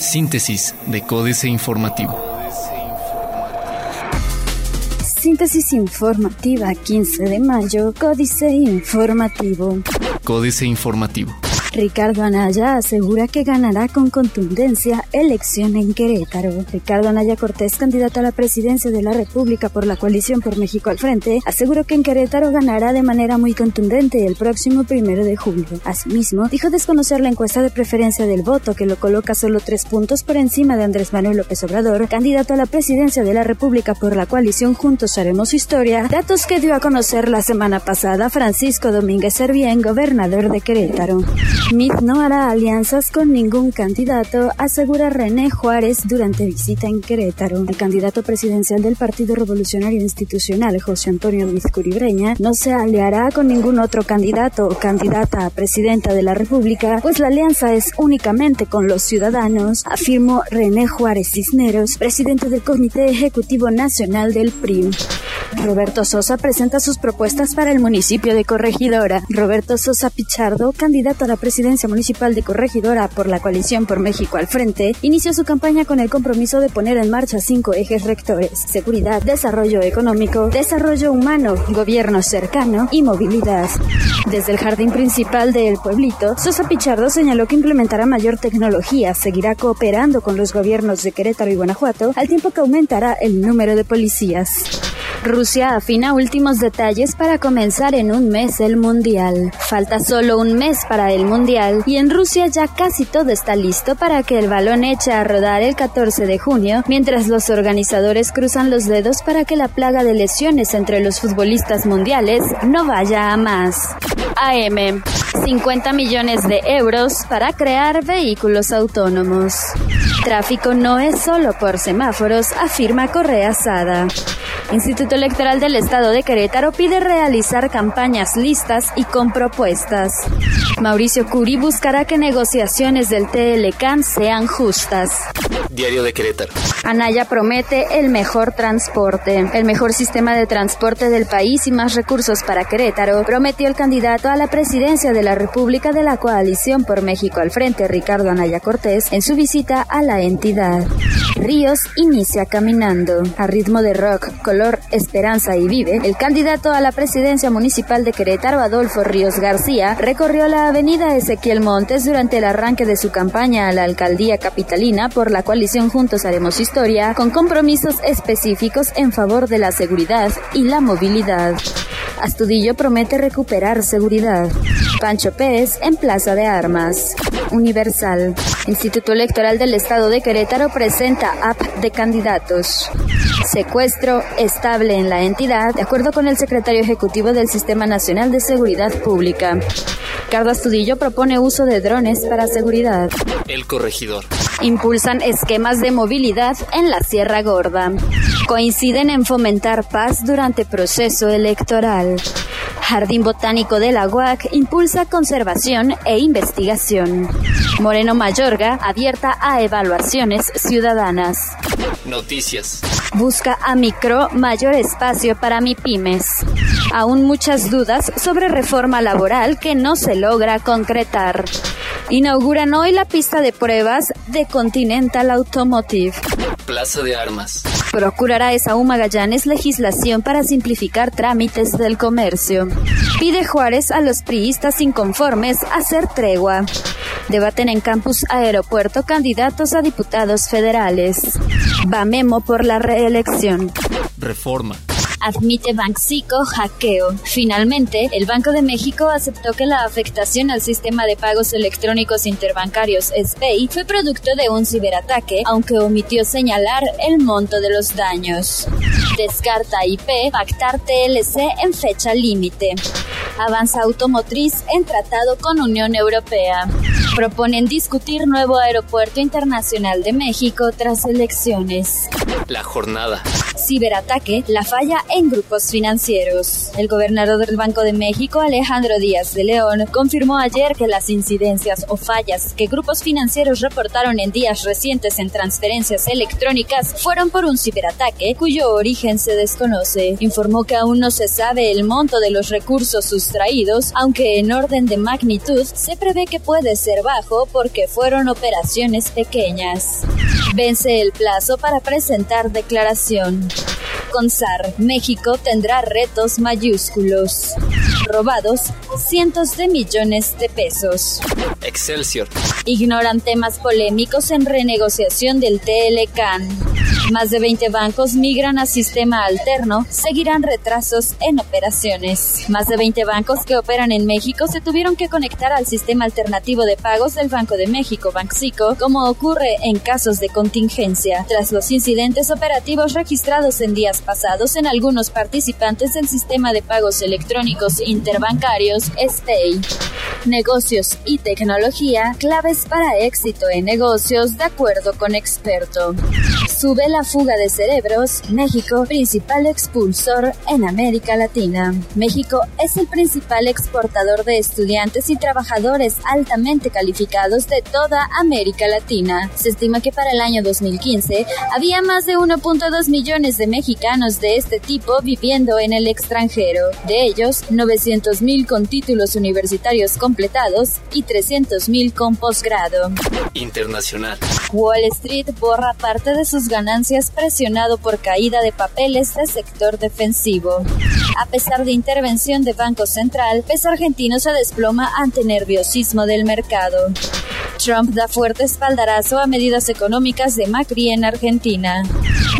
Síntesis de Códice Informativo. Síntesis informativa 15 de mayo, Códice Informativo. Códice Informativo. Ricardo Anaya asegura que ganará con contundencia elección en Querétaro. Ricardo Anaya Cortés, candidato a la presidencia de la República por la coalición por México al frente, aseguró que en Querétaro ganará de manera muy contundente el próximo primero de julio. Asimismo, dijo desconocer la encuesta de preferencia del voto que lo coloca solo tres puntos por encima de Andrés Manuel López Obrador, candidato a la presidencia de la República por la coalición Juntos Haremos Historia, datos que dio a conocer la semana pasada Francisco Domínguez Servién, gobernador de Querétaro. Smith no hará alianzas con ningún candidato, asegura René Juárez durante visita en Querétaro. El candidato presidencial del Partido Revolucionario Institucional, José Antonio Curibreña, no se aliará con ningún otro candidato o candidata a presidenta de la República, pues la alianza es únicamente con los ciudadanos, afirmó René Juárez Cisneros, presidente del Comité Ejecutivo Nacional del PRI. Roberto Sosa presenta sus propuestas para el municipio de Corregidora. Roberto Sosa Pichardo, candidato a la presidencia municipal de Corregidora por la coalición por México al frente, inició su campaña con el compromiso de poner en marcha cinco ejes rectores: seguridad, desarrollo económico, desarrollo humano, gobierno cercano y movilidad. Desde el jardín principal del pueblito, Sosa Pichardo señaló que implementará mayor tecnología, seguirá cooperando con los gobiernos de Querétaro y Guanajuato, al tiempo que aumentará el número de policías. Rusia afina últimos detalles para comenzar en un mes el Mundial. Falta solo un mes para el Mundial y en Rusia ya casi todo está listo para que el balón eche a rodar el 14 de junio, mientras los organizadores cruzan los dedos para que la plaga de lesiones entre los futbolistas mundiales no vaya a más. AM. 50 millones de euros para crear vehículos autónomos. Tráfico no es solo por semáforos, afirma Correa Sada. Instituto Electoral del Estado de Querétaro pide realizar campañas listas y con propuestas. Mauricio Curi buscará que negociaciones del TLCAN sean justas. Diario de Querétaro. Anaya promete el mejor transporte, el mejor sistema de transporte del país y más recursos para Querétaro, prometió el candidato a la presidencia de la República de la Coalición por México al Frente, Ricardo Anaya Cortés, en su visita a la entidad. Ríos inicia caminando. A ritmo de rock, color, esperanza y vive, el candidato a la presidencia municipal de Querétaro, Adolfo Ríos García, recorrió la avenida Ezequiel Montes durante el arranque de su campaña a la alcaldía capitalina por la coalición Juntos Haremos Historia, con compromisos específicos en favor de la seguridad y la movilidad. Astudillo promete recuperar seguridad. Pancho Pérez en Plaza de Armas. Universal. Instituto Electoral del Estado de Querétaro presenta app de candidatos. Secuestro estable en la entidad, de acuerdo con el secretario ejecutivo del Sistema Nacional de Seguridad Pública. Ricardo Astudillo propone uso de drones para seguridad. El corregidor. Impulsan esquemas de movilidad en la Sierra Gorda. Coinciden en fomentar paz durante proceso electoral. Jardín Botánico de la UAC impulsa conservación e investigación. Moreno Mayorga abierta a evaluaciones ciudadanas. Noticias. Busca a Micro mayor espacio para mi pymes. Aún muchas dudas sobre reforma laboral que no se logra concretar. Inauguran hoy la pista de pruebas de Continental Automotive. Plaza de Armas. Procurará Esaú Magallanes legislación para simplificar trámites del comercio. Pide Juárez a los priistas inconformes hacer tregua. Debaten en campus aeropuerto candidatos a diputados federales. Va memo por la reelección. Reforma admite Banxico hackeo. Finalmente, el Banco de México aceptó que la afectación al sistema de pagos electrónicos interbancarios SPEI fue producto de un ciberataque, aunque omitió señalar el monto de los daños. Descarta IP pactar TLC en fecha límite. Avanza automotriz en tratado con Unión Europea. Proponen discutir nuevo aeropuerto internacional de México tras elecciones. La jornada. Ciberataque, la falla en grupos financieros. El gobernador del Banco de México, Alejandro Díaz de León, confirmó ayer que las incidencias o fallas que grupos financieros reportaron en días recientes en transferencias electrónicas fueron por un ciberataque cuyo origen se desconoce. Informó que aún no se sabe el monto de los recursos sustraídos, aunque en orden de magnitud se prevé que puede ser bajo porque fueron operaciones pequeñas. Vence el plazo para presentar declaración. Con SAR, México tendrá retos mayúsculos. Robados cientos de millones de pesos. Excelsior. Ignoran temas polémicos en renegociación del TLCAN. Más de 20 bancos migran a sistema alterno, seguirán retrasos en operaciones. Más de 20 bancos que operan en México se tuvieron que conectar al sistema alternativo de pagos del Banco de México, Banxico, como ocurre en casos de contingencia, tras los incidentes operativos registrados en días pasados en algunos participantes del sistema de pagos electrónicos interbancarios SPAY. Negocios y tecnología claves para éxito en negocios de acuerdo con experto. Sube la fuga de cerebros, México, principal expulsor en América Latina. México es el principal exportador de estudiantes y trabajadores altamente calificados de toda América Latina. Se estima que para el año 2015 había más de 1.2 millones de mexicanos de este tipo viviendo en el extranjero. De ellos, 900.000 con títulos universitarios completados y 300.000 con posgrado. Internacional. Wall Street borra parte de sus ganancias presionado por caída de papeles del sector defensivo. A pesar de intervención de Banco Central, peso argentino se desploma ante nerviosismo del mercado. Trump da fuerte espaldarazo a medidas económicas de Macri en Argentina.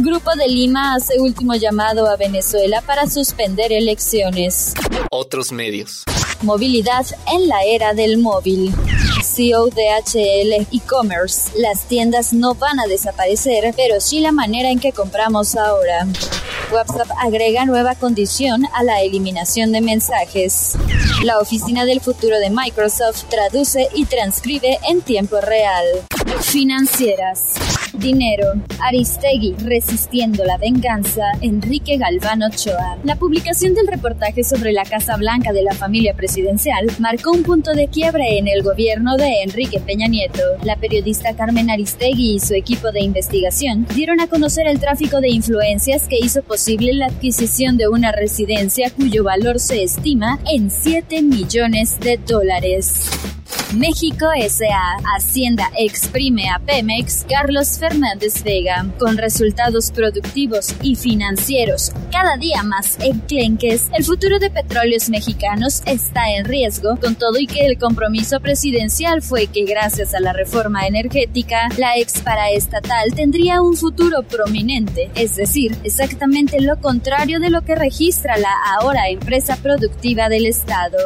Grupo de Lima hace último llamado a Venezuela para suspender elecciones. Otros medios. Movilidad en la era del móvil. CEO de HL e-commerce. Las tiendas no van a desaparecer, pero sí la manera en que compramos ahora. WhatsApp agrega nueva condición a la eliminación de mensajes. La oficina del futuro de Microsoft traduce y transcribe en tiempo real. Financieras. Dinero. Aristegui resistiendo la venganza. Enrique Galván Ochoa. La publicación del reportaje sobre la Casa Blanca de la familia presidencial marcó un punto de quiebre en el gobierno de Enrique Peña Nieto. La periodista Carmen Aristegui y su equipo de investigación dieron a conocer el tráfico de influencias que hizo posible la adquisición de una residencia cuyo valor se estima en 7 millones de dólares. México S.A. Hacienda exprime a Pemex Carlos Fernández Vega, con resultados productivos y financieros cada día más enclenques, el futuro de petróleos mexicanos está en riesgo, con todo y que el compromiso presidencial fue que gracias a la reforma energética, la ex paraestatal tendría un futuro prominente, es decir, exactamente lo contrario de lo que registra la ahora empresa productiva del Estado.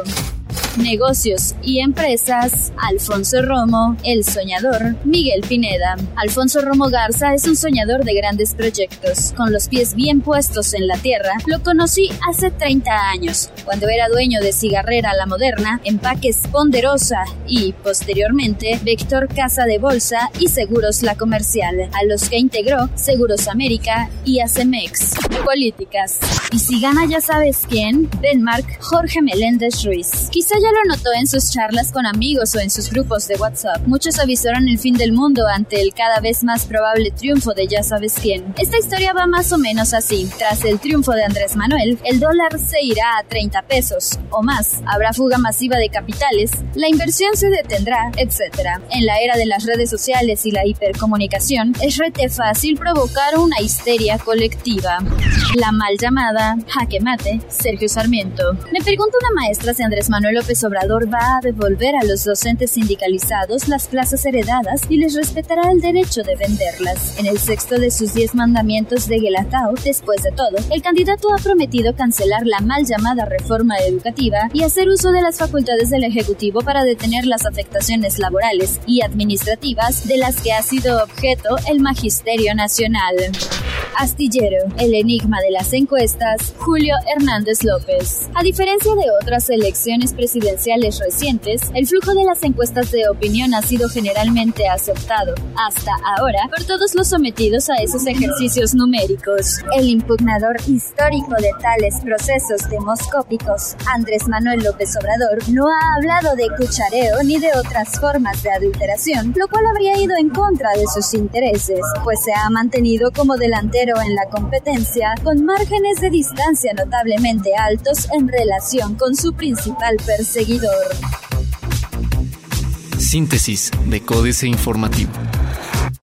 Negocios y Empresas, Alfonso Romo, El Soñador, Miguel Pineda. Alfonso Romo Garza es un soñador de grandes proyectos. Con los pies bien puestos en la tierra, lo conocí hace 30 años, cuando era dueño de Cigarrera La Moderna, Empaques Ponderosa y, posteriormente, Vector Casa de Bolsa y Seguros La Comercial, a los que integró Seguros América y Acemex. Políticas. Y si gana ya sabes quién, Denmark, Jorge Meléndez Ruiz. Quizá ya lo notó en sus charlas con amigos o en sus grupos de WhatsApp. Muchos avisaron el fin del mundo ante el cada vez más probable triunfo de ya sabes quién. Esta historia va más o menos así. Tras el triunfo de Andrés Manuel, el dólar se irá a 30 pesos o más. Habrá fuga masiva de capitales, la inversión se detendrá, etc. En la era de las redes sociales y la hipercomunicación, es rete fácil provocar una histeria colectiva. La mal llamada jaque mate, Sergio Sarmiento. Me pregunta una maestra si Andrés Manuel López Obrador va a devolver a los docentes sindicalizados las plazas heredadas y les respetará el derecho de venderlas. En el sexto de sus diez mandamientos de Guelatao, después de todo, el candidato ha prometido cancelar la mal llamada reforma educativa y hacer uso de las facultades del Ejecutivo para detener las afectaciones laborales y administrativas de las que ha sido objeto el Magisterio Nacional. Astillero, el enigma de las encuestas, Julio Hernández López. A diferencia de otras elecciones presidenciales recientes, el flujo de las encuestas de opinión ha sido generalmente aceptado, hasta ahora, por todos los sometidos a esos ejercicios numéricos. El impugnador histórico de tales procesos demoscópicos, Andrés Manuel López Obrador, no ha hablado de cuchareo ni de otras formas de adulteración, lo cual habría ido en contra de sus intereses, pues se ha mantenido como delantero en la competencia con márgenes de distancia notablemente altos en relación con su principal perseguidor. Síntesis de Códice Informativo.